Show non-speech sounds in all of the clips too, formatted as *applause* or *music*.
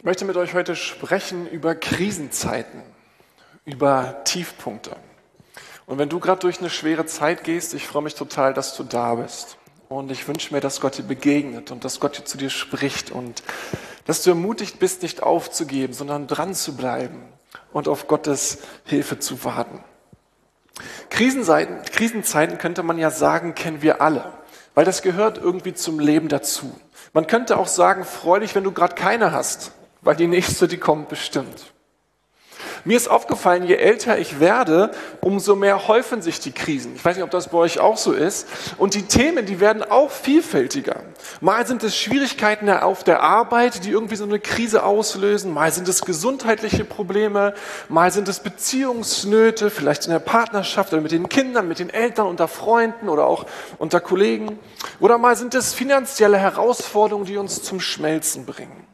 Ich möchte mit euch heute sprechen über Krisenzeiten, über Tiefpunkte. Und wenn du gerade durch eine schwere Zeit gehst, ich freue mich total, dass du da bist. Und ich wünsche mir, dass Gott dir begegnet und dass Gott zu dir spricht und dass du ermutigt bist, nicht aufzugeben, sondern dran zu bleiben und auf Gottes Hilfe zu warten. Krisenzeiten, Krisenzeiten könnte man ja sagen, kennen wir alle, weil das gehört irgendwie zum Leben dazu. Man könnte auch sagen, freu dich, wenn du gerade keine hast, weil die nächste, die kommt bestimmt. Mir ist aufgefallen, je älter ich werde, umso mehr häufen sich die Krisen. Ich weiß nicht, ob das bei euch auch so ist. Und die Themen, die werden auch vielfältiger. Mal sind es Schwierigkeiten auf der Arbeit, die irgendwie so eine Krise auslösen. Mal sind es gesundheitliche Probleme. Mal sind es Beziehungsnöte, vielleicht in der Partnerschaft oder mit den Kindern, mit den Eltern, unter Freunden oder auch unter Kollegen. Oder mal sind es finanzielle Herausforderungen, die uns zum Schmelzen bringen.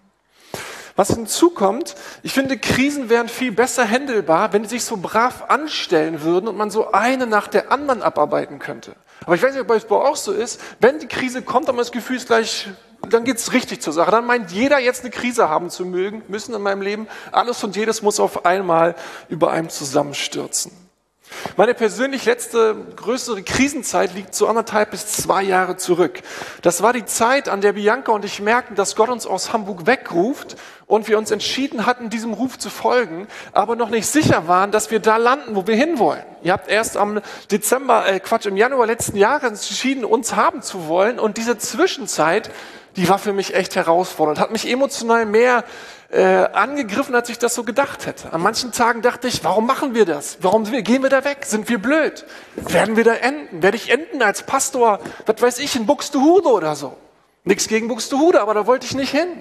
Was hinzukommt, ich finde, Krisen wären viel besser händelbar, wenn die sich so brav anstellen würden und man so eine nach der anderen abarbeiten könnte. Aber ich weiß nicht, ob es bei auch so ist, wenn die Krise kommt, dann das Gefühl ist gleich, dann geht's richtig zur Sache. Dann meint jeder jetzt eine Krise haben zu mögen, müssen in meinem Leben. Alles und jedes muss auf einmal über einem zusammenstürzen. Meine persönlich letzte größere Krisenzeit liegt so anderthalb bis zwei Jahre zurück. Das war die Zeit, an der Bianca und ich merkten, dass Gott uns aus Hamburg wegruft und wir uns entschieden hatten, diesem Ruf zu folgen, aber noch nicht sicher waren, dass wir da landen, wo wir hinwollen. Ihr habt erst am Dezember, äh Quatsch, im Januar letzten Jahres entschieden, uns haben zu wollen und diese Zwischenzeit, die war für mich echt herausfordernd, hat mich emotional mehr äh, angegriffen, als ich das so gedacht hätte. An manchen Tagen dachte ich, warum machen wir das? Warum gehen wir da weg? Sind wir blöd? Werden wir da enden? Werde ich enden als Pastor, was weiß ich, in Buxtehude oder so? Nichts gegen Buxtehude, aber da wollte ich nicht hin.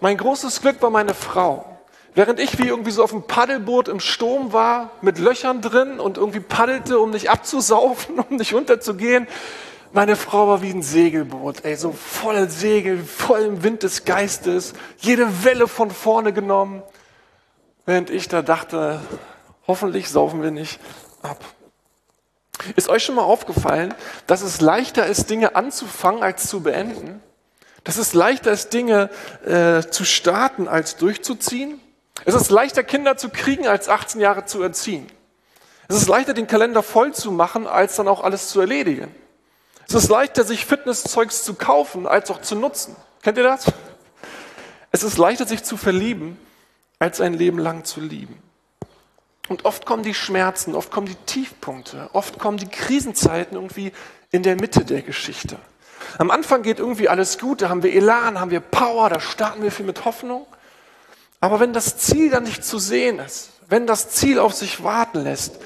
Mein großes Glück war meine Frau. Während ich wie irgendwie so auf dem Paddelboot im Sturm war, mit Löchern drin und irgendwie paddelte, um nicht abzusaufen, *laughs* um nicht unterzugehen, meine Frau war wie ein Segelboot, ey, so voll Segel, voll im Wind des Geistes, jede Welle von vorne genommen, während ich da dachte, hoffentlich saufen wir nicht ab. Ist euch schon mal aufgefallen, dass es leichter ist, Dinge anzufangen als zu beenden? Dass es leichter ist, Dinge äh, zu starten als durchzuziehen? Es ist leichter, Kinder zu kriegen, als 18 Jahre zu erziehen. Es ist leichter, den Kalender voll zu machen, als dann auch alles zu erledigen. Es ist leichter, sich Fitnesszeugs zu kaufen, als auch zu nutzen. Kennt ihr das? Es ist leichter, sich zu verlieben, als ein Leben lang zu lieben. Und oft kommen die Schmerzen, oft kommen die Tiefpunkte, oft kommen die Krisenzeiten irgendwie in der Mitte der Geschichte. Am Anfang geht irgendwie alles gut, da haben wir Elan, haben wir Power, da starten wir viel mit Hoffnung. Aber wenn das Ziel dann nicht zu sehen ist, wenn das Ziel auf sich warten lässt,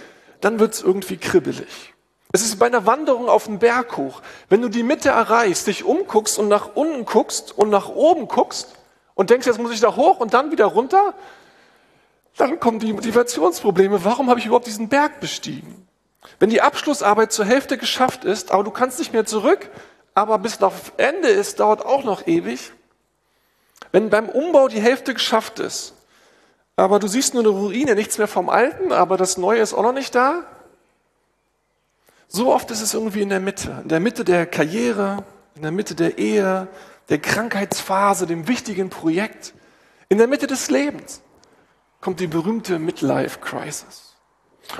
dann wird es irgendwie kribbelig. Es ist bei einer Wanderung auf den Berg hoch. Wenn du die Mitte erreichst, dich umguckst und nach unten guckst und nach oben guckst und denkst, jetzt muss ich da hoch und dann wieder runter, dann kommen die Motivationsprobleme. Warum habe ich überhaupt diesen Berg bestiegen? Wenn die Abschlussarbeit zur Hälfte geschafft ist, aber du kannst nicht mehr zurück, aber bis nach Ende ist, dauert auch noch ewig. Wenn beim Umbau die Hälfte geschafft ist, aber du siehst nur eine Ruine, nichts mehr vom Alten, aber das Neue ist auch noch nicht da, so oft ist es irgendwie in der Mitte, in der Mitte der Karriere, in der Mitte der Ehe, der Krankheitsphase, dem wichtigen Projekt, in der Mitte des Lebens kommt die berühmte Midlife Crisis.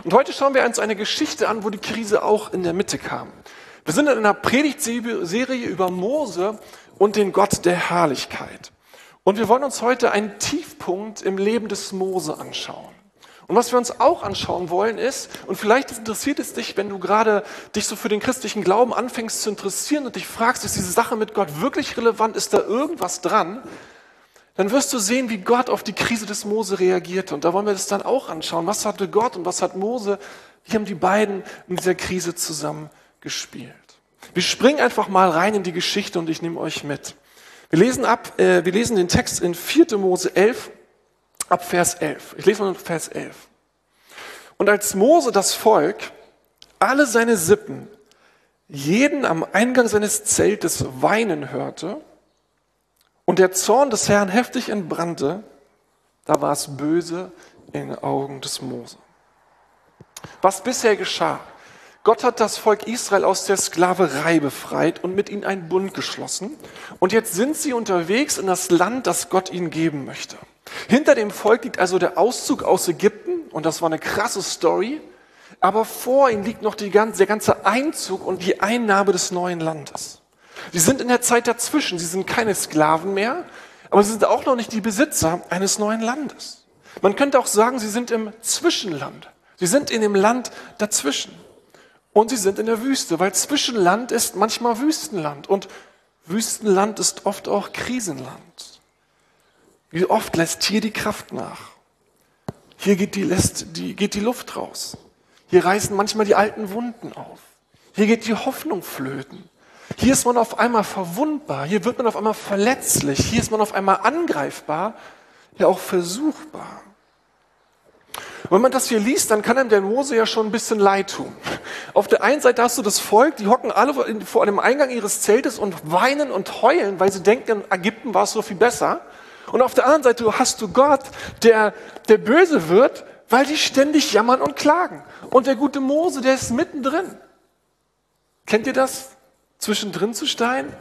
Und heute schauen wir uns eine Geschichte an, wo die Krise auch in der Mitte kam. Wir sind in einer Predigtserie über Mose und den Gott der Herrlichkeit. Und wir wollen uns heute einen Tiefpunkt im Leben des Mose anschauen. Und was wir uns auch anschauen wollen ist, und vielleicht interessiert es dich, wenn du gerade dich so für den christlichen Glauben anfängst zu interessieren und dich fragst, ist diese Sache mit Gott wirklich relevant, ist da irgendwas dran? Dann wirst du sehen, wie Gott auf die Krise des Mose reagierte. Und da wollen wir das dann auch anschauen. Was hatte Gott und was hat Mose? Wie haben die beiden in dieser Krise zusammen gespielt? Wir springen einfach mal rein in die Geschichte und ich nehme euch mit. Wir lesen ab, äh, wir lesen den Text in 4. Mose 11 ab Vers 11. Ich lese mal Vers 11. Und als Mose das Volk, alle seine Sippen, jeden am Eingang seines Zeltes weinen hörte und der Zorn des Herrn heftig entbrannte, da war es böse in den Augen des Mose. Was bisher geschah, Gott hat das Volk Israel aus der Sklaverei befreit und mit ihnen einen Bund geschlossen. Und jetzt sind sie unterwegs in das Land, das Gott ihnen geben möchte. Hinter dem Volk liegt also der Auszug aus Ägypten und das war eine krasse Story. Aber vor ihnen liegt noch ganze, der ganze Einzug und die Einnahme des neuen Landes. Sie sind in der Zeit dazwischen. Sie sind keine Sklaven mehr, aber sie sind auch noch nicht die Besitzer eines neuen Landes. Man könnte auch sagen, sie sind im Zwischenland. Sie sind in dem Land dazwischen. Und sie sind in der Wüste, weil Zwischenland ist manchmal Wüstenland. Und Wüstenland ist oft auch Krisenland. Wie oft lässt hier die Kraft nach? Hier geht die, lässt die, geht die Luft raus. Hier reißen manchmal die alten Wunden auf. Hier geht die Hoffnung flöten. Hier ist man auf einmal verwundbar. Hier wird man auf einmal verletzlich. Hier ist man auf einmal angreifbar, ja auch versuchbar. Wenn man das hier liest, dann kann einem der Mose ja schon ein bisschen leid tun. Auf der einen Seite hast du das Volk, die hocken alle vor dem Eingang ihres Zeltes und weinen und heulen, weil sie denken, in Ägypten war es so viel besser. Und auf der anderen Seite hast du Gott, der, der böse wird, weil die ständig jammern und klagen. Und der gute Mose, der ist mittendrin. Kennt ihr das? Zwischendrin zu stehen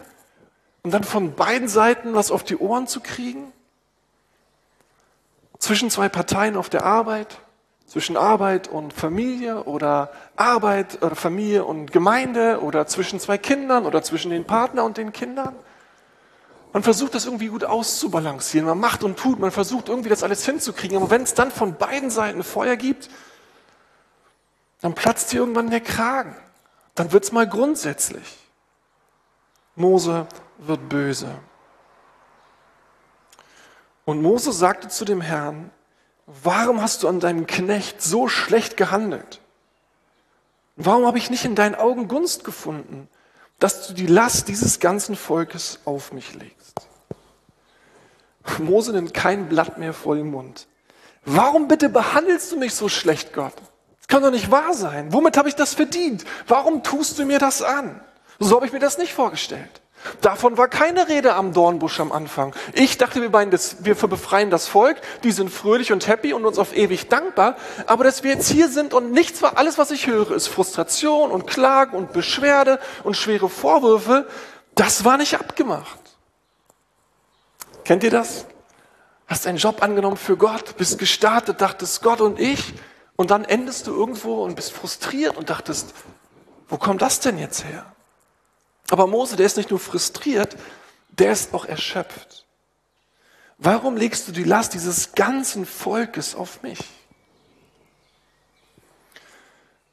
und dann von beiden Seiten was auf die Ohren zu kriegen? Zwischen zwei Parteien auf der Arbeit? zwischen Arbeit und Familie oder Arbeit oder Familie und Gemeinde oder zwischen zwei Kindern oder zwischen den Partner und den Kindern. Man versucht das irgendwie gut auszubalancieren. Man macht und tut, man versucht irgendwie das alles hinzukriegen. Aber wenn es dann von beiden Seiten Feuer gibt, dann platzt hier irgendwann der Kragen. Dann wird es mal grundsätzlich. Mose wird böse. Und Mose sagte zu dem Herrn, warum hast du an deinem Knecht so schlecht gehandelt? Warum habe ich nicht in deinen Augen Gunst gefunden, dass du die Last dieses ganzen Volkes auf mich legst? Mose nimmt kein Blatt mehr vor den Mund. Warum bitte behandelst du mich so schlecht, Gott? Das kann doch nicht wahr sein. Womit habe ich das verdient? Warum tust du mir das an? So habe ich mir das nicht vorgestellt. Davon war keine Rede am Dornbusch am Anfang. Ich dachte, wir, das, wir befreien das Volk, die sind fröhlich und happy und uns auf ewig dankbar. Aber dass wir jetzt hier sind und nichts war, alles, was ich höre, ist Frustration und Klagen und Beschwerde und schwere Vorwürfe, das war nicht abgemacht. Kennt ihr das? Hast einen Job angenommen für Gott, bist gestartet, dachtest Gott und ich, und dann endest du irgendwo und bist frustriert und dachtest, wo kommt das denn jetzt her? Aber Mose, der ist nicht nur frustriert, der ist auch erschöpft. Warum legst du die Last dieses ganzen Volkes auf mich?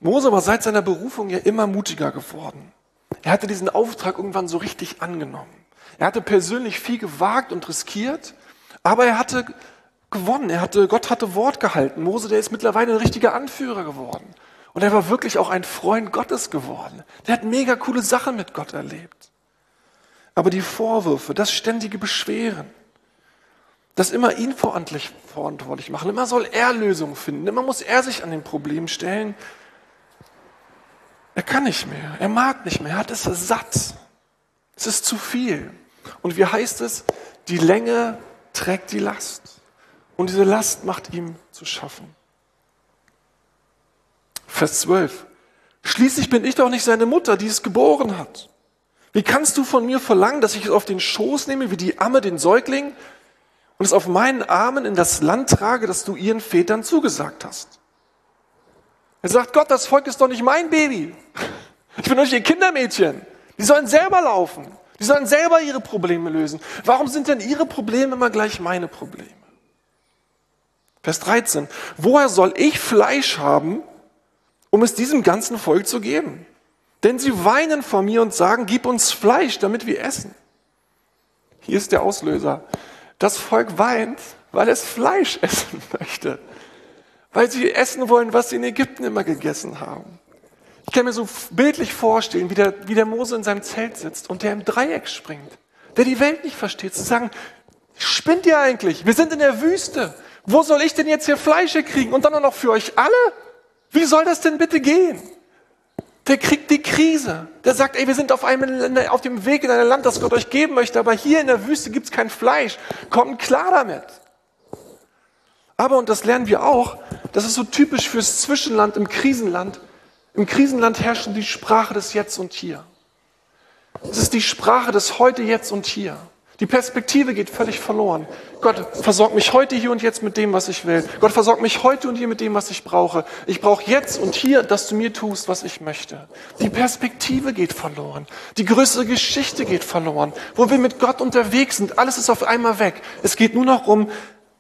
Mose war seit seiner Berufung ja immer mutiger geworden. Er hatte diesen Auftrag irgendwann so richtig angenommen. Er hatte persönlich viel gewagt und riskiert, aber er hatte gewonnen. Er hatte, Gott hatte Wort gehalten. Mose, der ist mittlerweile ein richtiger Anführer geworden. Und er war wirklich auch ein Freund Gottes geworden. Der hat mega coole Sachen mit Gott erlebt. Aber die Vorwürfe, das ständige Beschweren, das immer ihn verantwortlich machen, immer soll er Lösungen finden, immer muss er sich an den Problem stellen. Er kann nicht mehr, er mag nicht mehr, er hat es satt. Es ist zu viel. Und wie heißt es? Die Länge trägt die Last. Und diese Last macht ihm zu schaffen. Vers 12. Schließlich bin ich doch nicht seine Mutter, die es geboren hat. Wie kannst du von mir verlangen, dass ich es auf den Schoß nehme, wie die Amme den Säugling, und es auf meinen Armen in das Land trage, das du ihren Vätern zugesagt hast? Er sagt, Gott, das Volk ist doch nicht mein Baby. Ich bin doch nicht ihr Kindermädchen. Die sollen selber laufen. Die sollen selber ihre Probleme lösen. Warum sind denn ihre Probleme immer gleich meine Probleme? Vers 13. Woher soll ich Fleisch haben, um es diesem ganzen Volk zu geben. Denn sie weinen vor mir und sagen, gib uns Fleisch, damit wir essen. Hier ist der Auslöser. Das Volk weint, weil es Fleisch *laughs* essen möchte. Weil sie essen wollen, was sie in Ägypten immer gegessen haben. Ich kann mir so bildlich vorstellen, wie der, wie der Mose in seinem Zelt sitzt und der im Dreieck springt, der die Welt nicht versteht, zu sagen, spinnt ihr eigentlich? Wir sind in der Wüste. Wo soll ich denn jetzt hier Fleisch kriegen? Und dann noch für euch alle? Wie soll das denn bitte gehen? Der kriegt die Krise. Der sagt, ey, wir sind auf, einem, auf dem Weg in ein Land, das Gott euch geben möchte, aber hier in der Wüste gibt's kein Fleisch. Kommt klar damit. Aber, und das lernen wir auch, das ist so typisch fürs Zwischenland im Krisenland, Im Krisenland herrscht die Sprache des Jetzt und Hier. Es ist die Sprache des Heute, Jetzt und Hier. Die Perspektive geht völlig verloren. Gott versorgt mich heute hier und jetzt mit dem, was ich will. Gott versorgt mich heute und hier mit dem, was ich brauche. Ich brauche jetzt und hier, dass du mir tust, was ich möchte. Die Perspektive geht verloren. Die größere Geschichte geht verloren. Wo wir mit Gott unterwegs sind, alles ist auf einmal weg. Es geht nur noch um,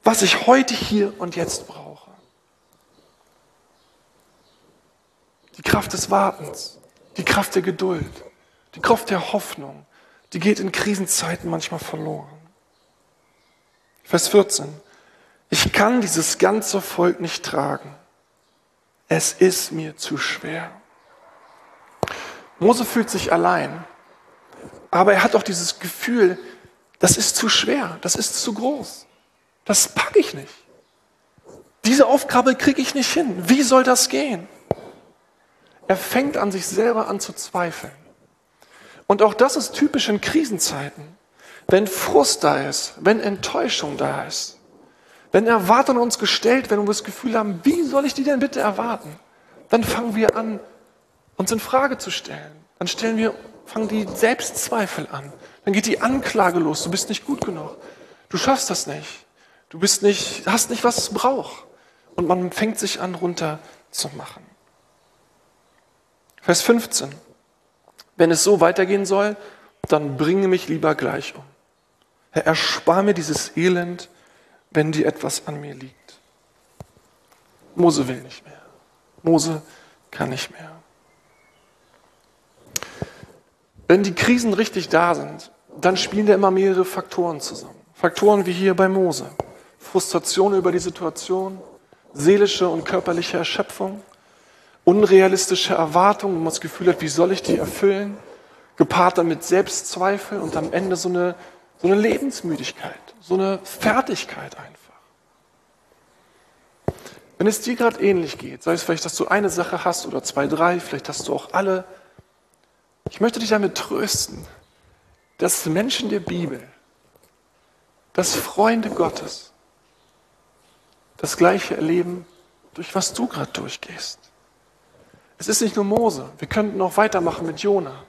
was ich heute hier und jetzt brauche. Die Kraft des Wartens, die Kraft der Geduld, die Kraft der Hoffnung, die geht in Krisenzeiten manchmal verloren. Vers 14. Ich kann dieses ganze Volk nicht tragen. Es ist mir zu schwer. Mose fühlt sich allein, aber er hat auch dieses Gefühl, das ist zu schwer, das ist zu groß. Das packe ich nicht. Diese Aufgabe kriege ich nicht hin. Wie soll das gehen? Er fängt an, sich selber an zu zweifeln. Und auch das ist typisch in Krisenzeiten. Wenn Frust da ist, wenn Enttäuschung da ist, wenn Erwartungen uns gestellt werden und wir das Gefühl haben, wie soll ich die denn bitte erwarten? Dann fangen wir an, uns in Frage zu stellen. Dann stellen wir, fangen die Selbstzweifel an. Dann geht die Anklage los. Du bist nicht gut genug. Du schaffst das nicht. Du bist nicht, hast nicht, was es braucht. Und man fängt sich an, runter zu machen. Vers 15. Wenn es so weitergehen soll, dann bringe mich lieber gleich um. Herr, erspar mir dieses Elend, wenn dir etwas an mir liegt. Mose will nicht mehr. Mose kann nicht mehr. Wenn die Krisen richtig da sind, dann spielen da immer mehrere Faktoren zusammen. Faktoren wie hier bei Mose. Frustration über die Situation, seelische und körperliche Erschöpfung, unrealistische Erwartungen, wo man das Gefühl hat, wie soll ich die erfüllen, gepaart damit Selbstzweifel und am Ende so eine, so eine Lebensmüdigkeit, so eine Fertigkeit einfach. Wenn es dir gerade ähnlich geht, sei es vielleicht, dass du eine Sache hast oder zwei, drei, vielleicht hast du auch alle, ich möchte dich damit trösten, dass Menschen der Bibel, dass Freunde Gottes das Gleiche erleben, durch was du gerade durchgehst. Es ist nicht nur Mose. Wir könnten auch weitermachen mit Jona,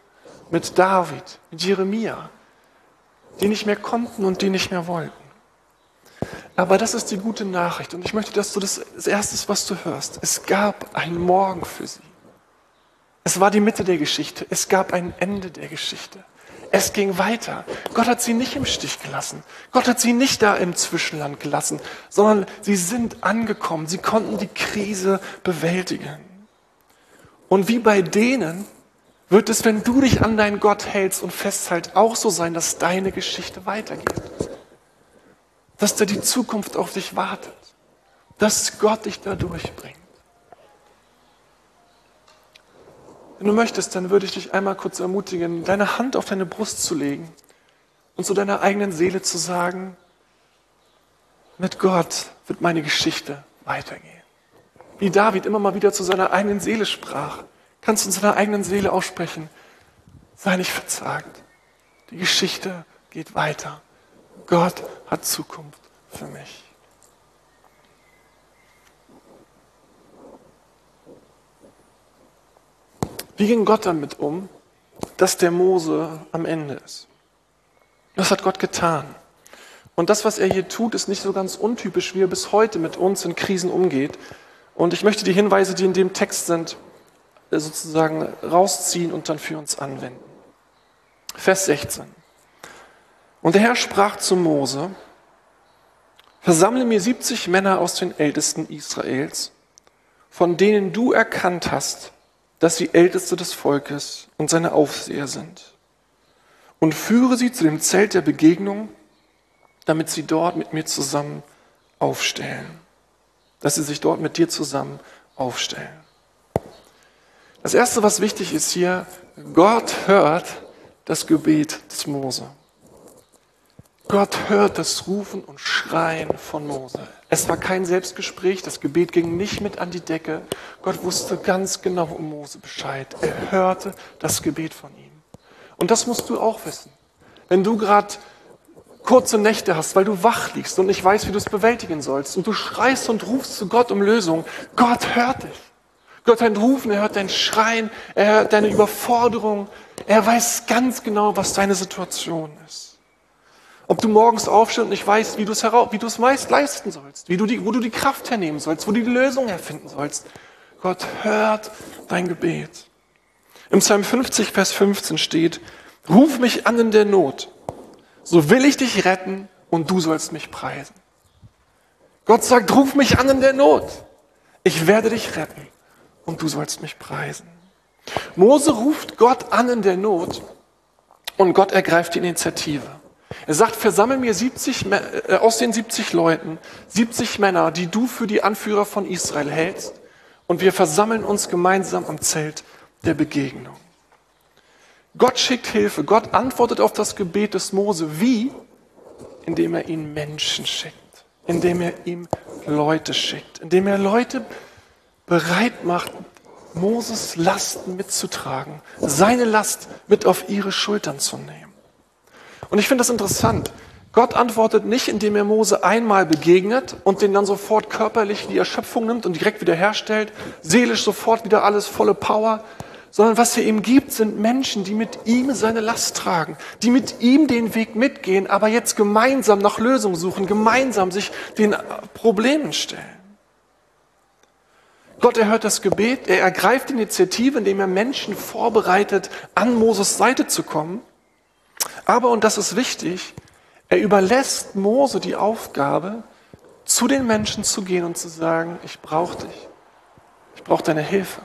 mit David, mit Jeremia, die nicht mehr konnten und die nicht mehr wollten. Aber das ist die gute Nachricht. Und ich möchte, dass du das, das Erste, was du hörst, es gab einen Morgen für sie. Es war die Mitte der Geschichte. Es gab ein Ende der Geschichte. Es ging weiter. Gott hat sie nicht im Stich gelassen. Gott hat sie nicht da im Zwischenland gelassen, sondern sie sind angekommen. Sie konnten die Krise bewältigen. Und wie bei denen wird es, wenn du dich an deinen Gott hältst und festhältst, auch so sein, dass deine Geschichte weitergeht. Dass da die Zukunft auf dich wartet. Dass Gott dich da durchbringt. Wenn du möchtest, dann würde ich dich einmal kurz ermutigen, deine Hand auf deine Brust zu legen und zu deiner eigenen Seele zu sagen, mit Gott wird meine Geschichte weitergehen wie David immer mal wieder zu seiner eigenen Seele sprach, kannst du in seiner eigenen Seele aussprechen, sei nicht verzagt. Die Geschichte geht weiter. Gott hat Zukunft für mich. Wie ging Gott damit um, dass der Mose am Ende ist? Das hat Gott getan. Und das, was er hier tut, ist nicht so ganz untypisch, wie er bis heute mit uns in Krisen umgeht. Und ich möchte die Hinweise, die in dem Text sind, sozusagen rausziehen und dann für uns anwenden. Vers 16. Und der Herr sprach zu Mose, versammle mir 70 Männer aus den Ältesten Israels, von denen du erkannt hast, dass sie Älteste des Volkes und seine Aufseher sind. Und führe sie zu dem Zelt der Begegnung, damit sie dort mit mir zusammen aufstellen dass sie sich dort mit dir zusammen aufstellen. Das Erste, was wichtig ist hier, Gott hört das Gebet des Mose. Gott hört das Rufen und Schreien von Mose. Es war kein Selbstgespräch, das Gebet ging nicht mit an die Decke. Gott wusste ganz genau um Mose Bescheid. Er hörte das Gebet von ihm. Und das musst du auch wissen. Wenn du gerade kurze Nächte hast, weil du wach liegst und nicht weißt, wie du es bewältigen sollst. Und du schreist und rufst zu Gott um Lösung. Gott hört dich. Gott hört dein Rufen, er hört dein Schreien, er hört deine Überforderung. Er weiß ganz genau, was deine Situation ist. Ob du morgens aufstehst und nicht weißt, wie du es, wie du es meist leisten sollst, wie du die, wo du die Kraft hernehmen sollst, wo du die Lösung erfinden sollst. Gott hört dein Gebet. Im Psalm 50, Vers 15 steht, ruf mich an in der Not, so will ich dich retten und du sollst mich preisen. Gott sagt, ruf mich an in der Not. Ich werde dich retten und du sollst mich preisen. Mose ruft Gott an in der Not und Gott ergreift die Initiative. Er sagt, versammel mir 70, äh, aus den 70 Leuten 70 Männer, die du für die Anführer von Israel hältst, und wir versammeln uns gemeinsam am Zelt der Begegnung. Gott schickt Hilfe. Gott antwortet auf das Gebet des Mose. Wie? Indem er ihnen Menschen schickt, indem er ihm Leute schickt, indem er Leute bereit macht, Moses Lasten mitzutragen, seine Last mit auf ihre Schultern zu nehmen. Und ich finde das interessant. Gott antwortet nicht, indem er Mose einmal begegnet und den dann sofort körperlich die Erschöpfung nimmt und direkt wiederherstellt, seelisch sofort wieder alles volle Power, sondern was er ihm gibt, sind Menschen, die mit ihm seine Last tragen, die mit ihm den Weg mitgehen, aber jetzt gemeinsam nach Lösungen suchen, gemeinsam sich den Problemen stellen. Gott erhört das Gebet, er ergreift die Initiative, indem er Menschen vorbereitet, an Moses Seite zu kommen. Aber, und das ist wichtig, er überlässt Mose die Aufgabe, zu den Menschen zu gehen und zu sagen, ich brauche dich, ich brauche deine Hilfe.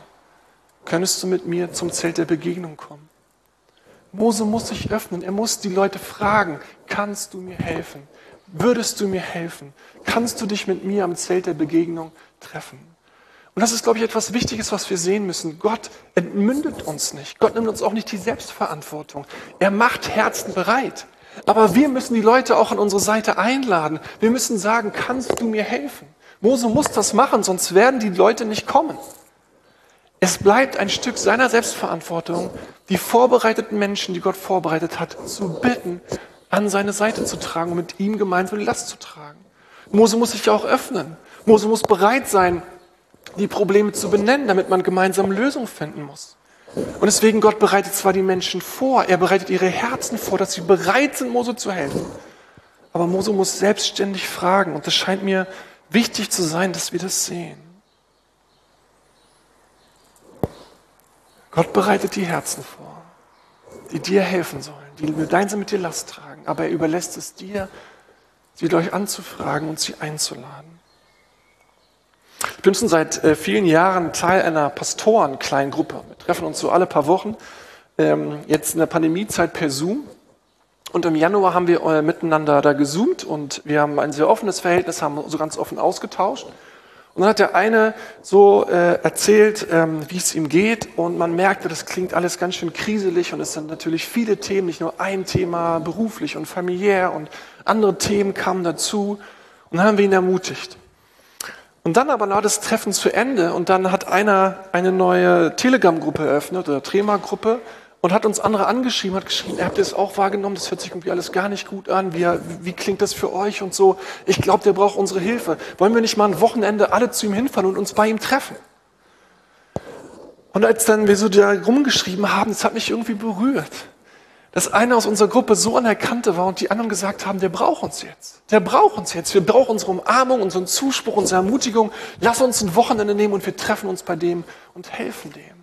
Könntest du mit mir zum Zelt der Begegnung kommen? Mose muss sich öffnen, er muss die Leute fragen, kannst du mir helfen? Würdest du mir helfen? Kannst du dich mit mir am Zelt der Begegnung treffen? Und das ist, glaube ich, etwas Wichtiges, was wir sehen müssen. Gott entmündet uns nicht. Gott nimmt uns auch nicht die Selbstverantwortung. Er macht Herzen bereit. Aber wir müssen die Leute auch an unsere Seite einladen. Wir müssen sagen, kannst du mir helfen? Mose muss das machen, sonst werden die Leute nicht kommen. Es bleibt ein Stück seiner Selbstverantwortung, die vorbereiteten Menschen, die Gott vorbereitet hat, zu bitten, an seine Seite zu tragen und mit ihm gemeinsam die Last zu tragen. Mose muss sich ja auch öffnen. Mose muss bereit sein, die Probleme zu benennen, damit man gemeinsam Lösungen finden muss. Und deswegen, Gott bereitet zwar die Menschen vor, er bereitet ihre Herzen vor, dass sie bereit sind, Mose zu helfen. Aber Mose muss selbstständig fragen. Und es scheint mir wichtig zu sein, dass wir das sehen. Gott bereitet die Herzen vor, die dir helfen sollen, die gemeinsam mit dir Last tragen. Aber er überlässt es dir, sie durch anzufragen und sie einzuladen. Ich bin schon seit äh, vielen Jahren Teil einer Pastorenkleingruppe. Wir treffen uns so alle paar Wochen, ähm, jetzt in der Pandemiezeit per Zoom. Und im Januar haben wir äh, miteinander da gezoomt und wir haben ein sehr offenes Verhältnis, haben so ganz offen ausgetauscht. Und dann hat der eine so äh, erzählt, ähm, wie es ihm geht. Und man merkte, das klingt alles ganz schön kriselig. Und es sind natürlich viele Themen, nicht nur ein Thema, beruflich und familiär. Und andere Themen kamen dazu. Und dann haben wir ihn ermutigt. Und dann aber war das Treffen zu Ende. Und dann hat einer eine neue Telegram-Gruppe eröffnet oder Trema-Gruppe und hat uns andere angeschrieben, hat geschrieben, ihr habt das auch wahrgenommen, das hört sich irgendwie alles gar nicht gut an, wie, wie klingt das für euch und so. Ich glaube, der braucht unsere Hilfe. Wollen wir nicht mal ein Wochenende alle zu ihm hinfahren und uns bei ihm treffen? Und als dann wir so da rumgeschrieben haben, das hat mich irgendwie berührt dass einer aus unserer Gruppe so anerkannte war und die anderen gesagt haben, der braucht uns jetzt. Der braucht uns jetzt. Wir brauchen unsere Umarmung, unseren Zuspruch, unsere Ermutigung. Lass uns ein Wochenende nehmen und wir treffen uns bei dem und helfen dem.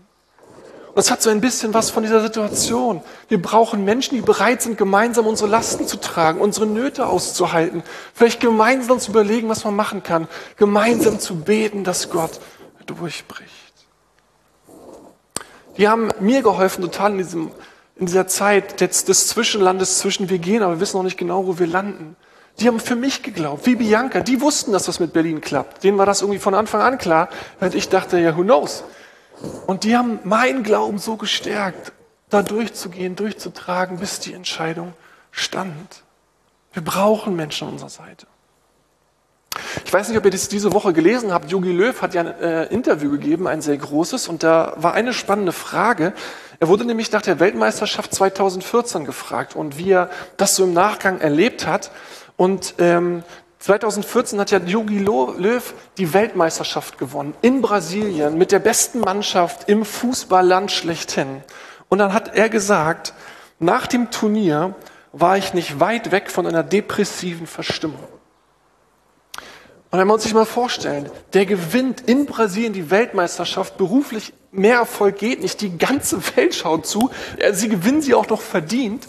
Und das hat so ein bisschen was von dieser Situation. Wir brauchen Menschen, die bereit sind, gemeinsam unsere Lasten zu tragen, unsere Nöte auszuhalten, vielleicht gemeinsam zu überlegen, was man machen kann, gemeinsam zu beten, dass Gott durchbricht. Die haben mir geholfen, total in diesem in dieser Zeit des, des Zwischenlandes zwischen wir gehen, aber wir wissen noch nicht genau, wo wir landen. Die haben für mich geglaubt, wie Bianca. Die wussten, dass das mit Berlin klappt. Denen war das irgendwie von Anfang an klar, während ich dachte, ja, who knows. Und die haben meinen Glauben so gestärkt, da durchzugehen, durchzutragen, bis die Entscheidung stand. Wir brauchen Menschen an unserer Seite. Ich weiß nicht, ob ihr das diese Woche gelesen habt. Jogi Löw hat ja ein äh, Interview gegeben, ein sehr großes, und da war eine spannende Frage. Er wurde nämlich nach der Weltmeisterschaft 2014 gefragt und wie er das so im Nachgang erlebt hat. Und ähm, 2014 hat ja Jogi Löw die Weltmeisterschaft gewonnen in Brasilien mit der besten Mannschaft im Fußballland schlechthin. Und dann hat er gesagt, nach dem Turnier war ich nicht weit weg von einer depressiven Verstimmung. Und wenn wir uns sich mal vorstellen, der gewinnt in Brasilien die Weltmeisterschaft, beruflich mehr Erfolg geht nicht, die ganze Welt schaut zu, sie gewinnen sie auch noch verdient.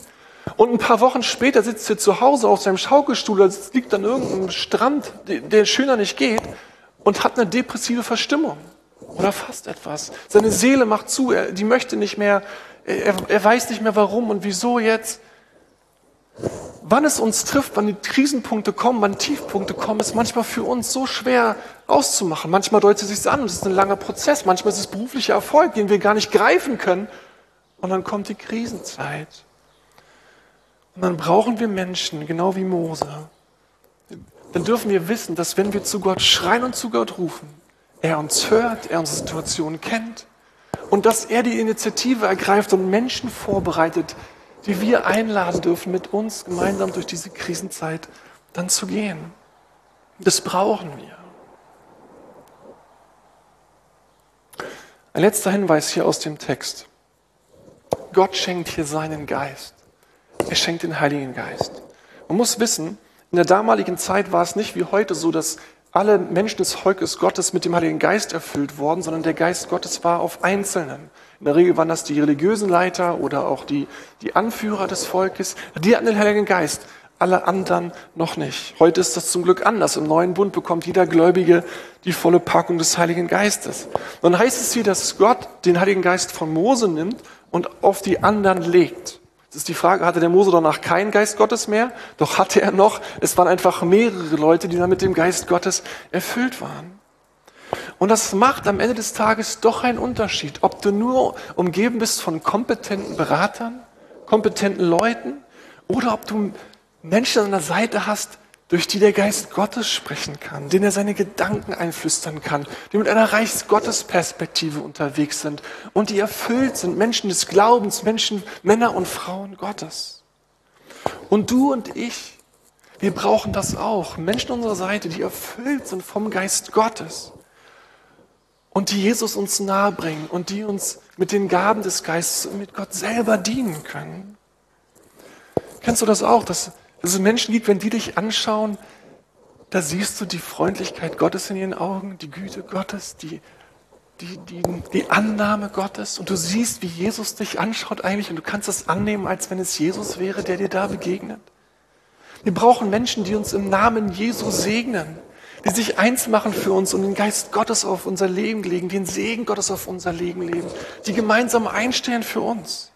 Und ein paar Wochen später sitzt er zu Hause auf seinem Schaukelstuhl, oder liegt an irgendeinem Strand, der schöner nicht geht, und hat eine depressive Verstimmung. Oder fast etwas. Seine Seele macht zu, er, die möchte nicht mehr, er, er weiß nicht mehr warum und wieso jetzt. Wann es uns trifft, wann die Krisenpunkte kommen, wann Tiefpunkte kommen, ist manchmal für uns so schwer auszumachen. Manchmal deutet es sich an, es ist ein langer Prozess. Manchmal ist es beruflicher Erfolg, den wir gar nicht greifen können. Und dann kommt die Krisenzeit. Und dann brauchen wir Menschen, genau wie Mose. Dann dürfen wir wissen, dass wenn wir zu Gott schreien und zu Gott rufen, er uns hört, er unsere Situation kennt und dass er die Initiative ergreift und Menschen vorbereitet, die wir einladen dürfen, mit uns gemeinsam durch diese Krisenzeit dann zu gehen. Das brauchen wir. Ein letzter Hinweis hier aus dem Text. Gott schenkt hier seinen Geist. Er schenkt den Heiligen Geist. Man muss wissen, in der damaligen Zeit war es nicht wie heute so, dass alle Menschen des Volkes Gottes mit dem Heiligen Geist erfüllt worden, sondern der Geist Gottes war auf Einzelnen. In der Regel waren das die religiösen Leiter oder auch die, die Anführer des Volkes. Die hatten den Heiligen Geist, alle anderen noch nicht. Heute ist das zum Glück anders. Im neuen Bund bekommt jeder Gläubige die volle Packung des Heiligen Geistes. Dann heißt es hier, dass Gott den Heiligen Geist von Mose nimmt und auf die anderen legt. Das ist die Frage, hatte der Mose danach keinen Geist Gottes mehr? Doch hatte er noch. Es waren einfach mehrere Leute, die dann mit dem Geist Gottes erfüllt waren. Und das macht am Ende des Tages doch einen Unterschied, ob du nur umgeben bist von kompetenten Beratern, kompetenten Leuten oder ob du Menschen an der Seite hast, durch die der Geist Gottes sprechen kann, denen er seine Gedanken einflüstern kann, die mit einer Reichs-Gottes-Perspektive unterwegs sind und die erfüllt sind, Menschen des Glaubens, Menschen, Männer und Frauen Gottes. Und du und ich, wir brauchen das auch. Menschen unserer Seite, die erfüllt sind vom Geist Gottes und die Jesus uns nahebringen und die uns mit den Gaben des Geistes und mit Gott selber dienen können. Kennst du das auch, dass dass es Menschen gibt, wenn die dich anschauen, da siehst du die Freundlichkeit Gottes in ihren Augen, die Güte Gottes, die, die, die, die Annahme Gottes. Und du siehst, wie Jesus dich anschaut eigentlich und du kannst das annehmen, als wenn es Jesus wäre, der dir da begegnet. Wir brauchen Menschen, die uns im Namen Jesu segnen, die sich eins machen für uns und den Geist Gottes auf unser Leben legen, den Segen Gottes auf unser Leben legen, die gemeinsam einstehen für uns.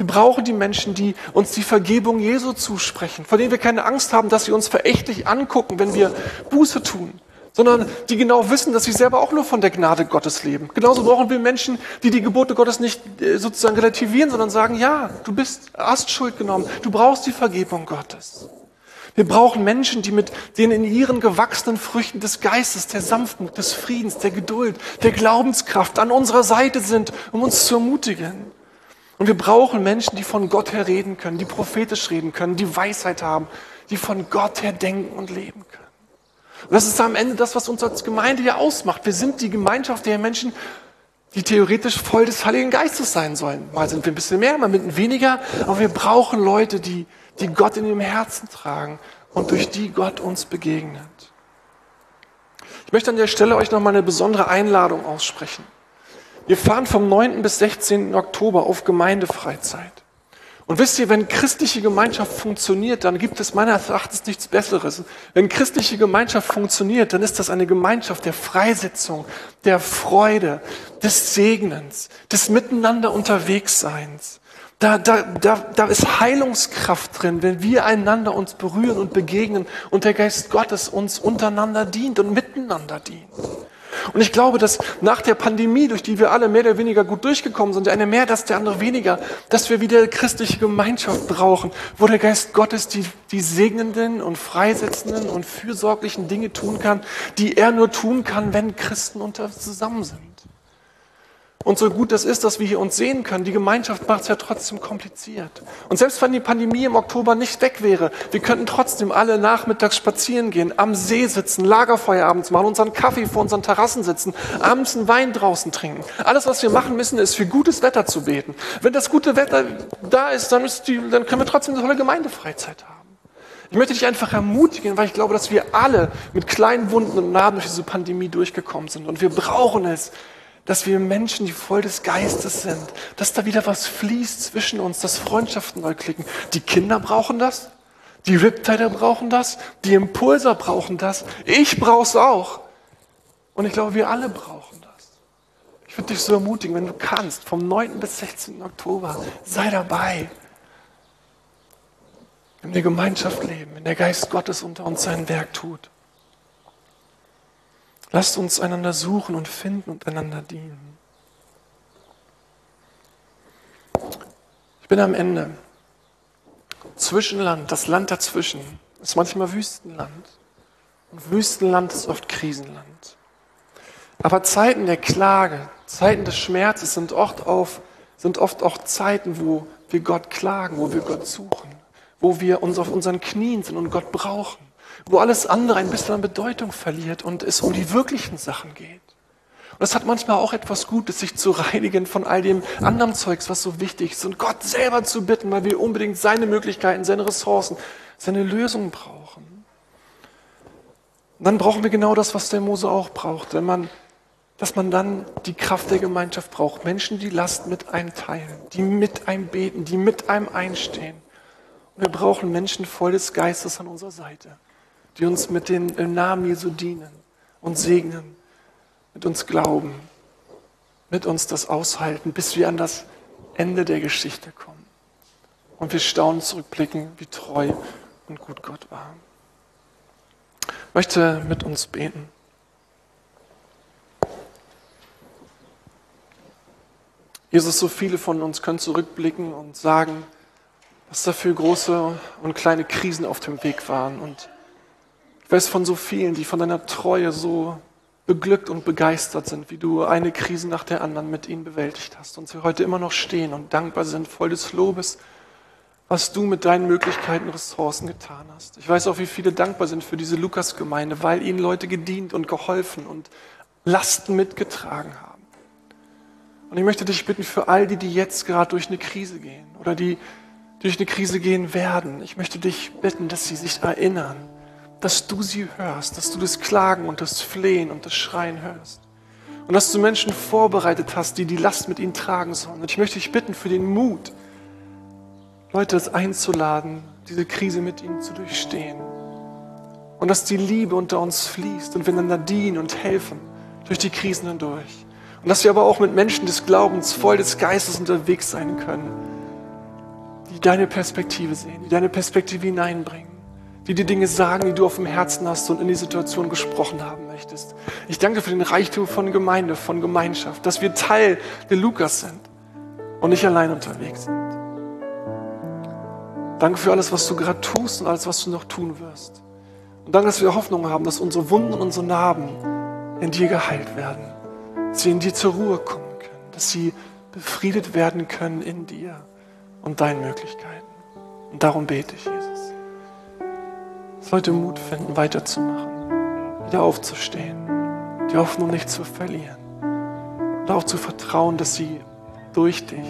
Wir brauchen die Menschen, die uns die Vergebung Jesu zusprechen, von denen wir keine Angst haben, dass sie uns verächtlich angucken, wenn wir Buße tun, sondern die genau wissen, dass sie selber auch nur von der Gnade Gottes leben. Genauso brauchen wir Menschen, die die Gebote Gottes nicht äh, sozusagen relativieren, sondern sagen, ja, du bist, hast Schuld genommen, du brauchst die Vergebung Gottes. Wir brauchen Menschen, die mit den in ihren gewachsenen Früchten des Geistes, der Sanftmut, des Friedens, der Geduld, der Glaubenskraft an unserer Seite sind, um uns zu ermutigen. Und wir brauchen Menschen, die von Gott her reden können, die prophetisch reden können, die Weisheit haben, die von Gott her denken und leben können. Und das ist am Ende das, was uns als Gemeinde ja ausmacht. Wir sind die Gemeinschaft der Menschen, die theoretisch voll des Heiligen Geistes sein sollen. Mal sind wir ein bisschen mehr, mal mit weniger, aber wir brauchen Leute, die, die Gott in ihrem Herzen tragen und durch die Gott uns begegnet. Ich möchte an der Stelle euch noch mal eine besondere Einladung aussprechen. Wir fahren vom 9. bis 16. Oktober auf Gemeindefreizeit. Und wisst ihr, wenn christliche Gemeinschaft funktioniert, dann gibt es meines Erachtens nichts Besseres. Wenn christliche Gemeinschaft funktioniert, dann ist das eine Gemeinschaft der Freisetzung, der Freude, des Segnens, des Miteinander Unterwegsseins. Da, da, da, da ist Heilungskraft drin, wenn wir einander uns berühren und begegnen und der Geist Gottes uns untereinander dient und miteinander dient. Und ich glaube, dass nach der Pandemie, durch die wir alle mehr oder weniger gut durchgekommen sind, der eine mehr, dass der andere weniger, dass wir wieder christliche Gemeinschaft brauchen, wo der Geist Gottes die, die segnenden und freisetzenden und fürsorglichen Dinge tun kann, die er nur tun kann, wenn Christen unter zusammen sind. Und so gut das ist, dass wir hier uns sehen können, die Gemeinschaft macht es ja trotzdem kompliziert. Und selbst wenn die Pandemie im Oktober nicht weg wäre, wir könnten trotzdem alle nachmittags spazieren gehen, am See sitzen, Lagerfeuer abends machen, unseren Kaffee vor unseren Terrassen sitzen, abends einen Wein draußen trinken. Alles, was wir machen müssen, ist für gutes Wetter zu beten. Wenn das gute Wetter da ist, dann, ist die, dann können wir trotzdem eine tolle Gemeindefreizeit haben. Ich möchte dich einfach ermutigen, weil ich glaube, dass wir alle mit kleinen Wunden und Narben durch diese Pandemie durchgekommen sind. Und wir brauchen es, dass wir Menschen, die voll des Geistes sind, dass da wieder was fließt zwischen uns, dass Freundschaften neu klicken. Die Kinder brauchen das, die Riptider brauchen das, die Impulser brauchen das, ich brauch's auch. Und ich glaube, wir alle brauchen das. Ich würde dich so ermutigen, wenn du kannst, vom 9. bis 16. Oktober, sei dabei. In der Gemeinschaft leben, in der Geist Gottes unter uns sein Werk tut. Lasst uns einander suchen und finden und einander dienen. Ich bin am Ende. Zwischenland, das Land dazwischen, ist manchmal Wüstenland. Und Wüstenland ist oft Krisenland. Aber Zeiten der Klage, Zeiten des Schmerzes sind oft, auf, sind oft auch Zeiten, wo wir Gott klagen, wo wir Gott suchen, wo wir uns auf unseren Knien sind und Gott brauchen wo alles andere ein bisschen an Bedeutung verliert und es um die wirklichen Sachen geht. Und es hat manchmal auch etwas Gutes, sich zu reinigen von all dem anderen Zeugs, was so wichtig ist und Gott selber zu bitten, weil wir unbedingt seine Möglichkeiten, seine Ressourcen, seine Lösungen brauchen. Und dann brauchen wir genau das, was der Mose auch braucht, wenn man, dass man dann die Kraft der Gemeinschaft braucht. Menschen, die Last mit einem teilen, die mit einem beten, die mit einem einstehen. Und wir brauchen Menschen voll des Geistes an unserer Seite die uns mit den im Namen Jesu dienen und segnen, mit uns glauben, mit uns das aushalten, bis wir an das Ende der Geschichte kommen. Und wir staunen zurückblicken, wie treu und gut Gott war. Ich möchte mit uns beten. Jesus, so viele von uns können zurückblicken und sagen, was da für große und kleine Krisen auf dem Weg waren und weiß von so vielen, die von deiner Treue so beglückt und begeistert sind, wie du eine Krise nach der anderen mit ihnen bewältigt hast und sie heute immer noch stehen und dankbar sind, voll des Lobes, was du mit deinen Möglichkeiten und Ressourcen getan hast. Ich weiß auch, wie viele dankbar sind für diese Lukas-Gemeinde, weil ihnen Leute gedient und geholfen und Lasten mitgetragen haben. Und ich möchte dich bitten für all die, die jetzt gerade durch eine Krise gehen oder die durch eine Krise gehen werden. Ich möchte dich bitten, dass sie sich erinnern, dass du sie hörst, dass du das Klagen und das Flehen und das Schreien hörst. Und dass du Menschen vorbereitet hast, die die Last mit ihnen tragen sollen. Und ich möchte dich bitten für den Mut, Leute das einzuladen, diese Krise mit ihnen zu durchstehen. Und dass die Liebe unter uns fließt und wir einander dienen und helfen durch die Krisen hindurch. Und dass wir aber auch mit Menschen des Glaubens, voll des Geistes unterwegs sein können, die deine Perspektive sehen, die deine Perspektive hineinbringen die die Dinge sagen, die du auf dem Herzen hast und in die Situation gesprochen haben möchtest. Ich danke für den Reichtum von Gemeinde, von Gemeinschaft, dass wir Teil der Lukas sind und nicht allein unterwegs sind. Danke für alles, was du gerade tust und alles, was du noch tun wirst. Und danke, dass wir Hoffnung haben, dass unsere Wunden und unsere Narben in dir geheilt werden, dass sie in dir zur Ruhe kommen können, dass sie befriedet werden können in dir und deinen Möglichkeiten. Und darum bete ich, Jesus heute Mut finden, weiterzumachen, wieder aufzustehen, die Hoffnung nicht zu verlieren und auch zu vertrauen, dass sie durch dich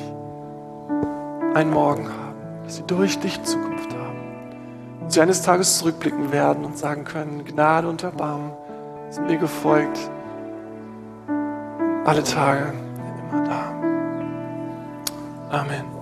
einen Morgen haben, dass sie durch dich Zukunft haben und sie eines Tages zurückblicken werden und sagen können, Gnade und Erbarmen sind mir gefolgt, alle Tage immer da. Amen.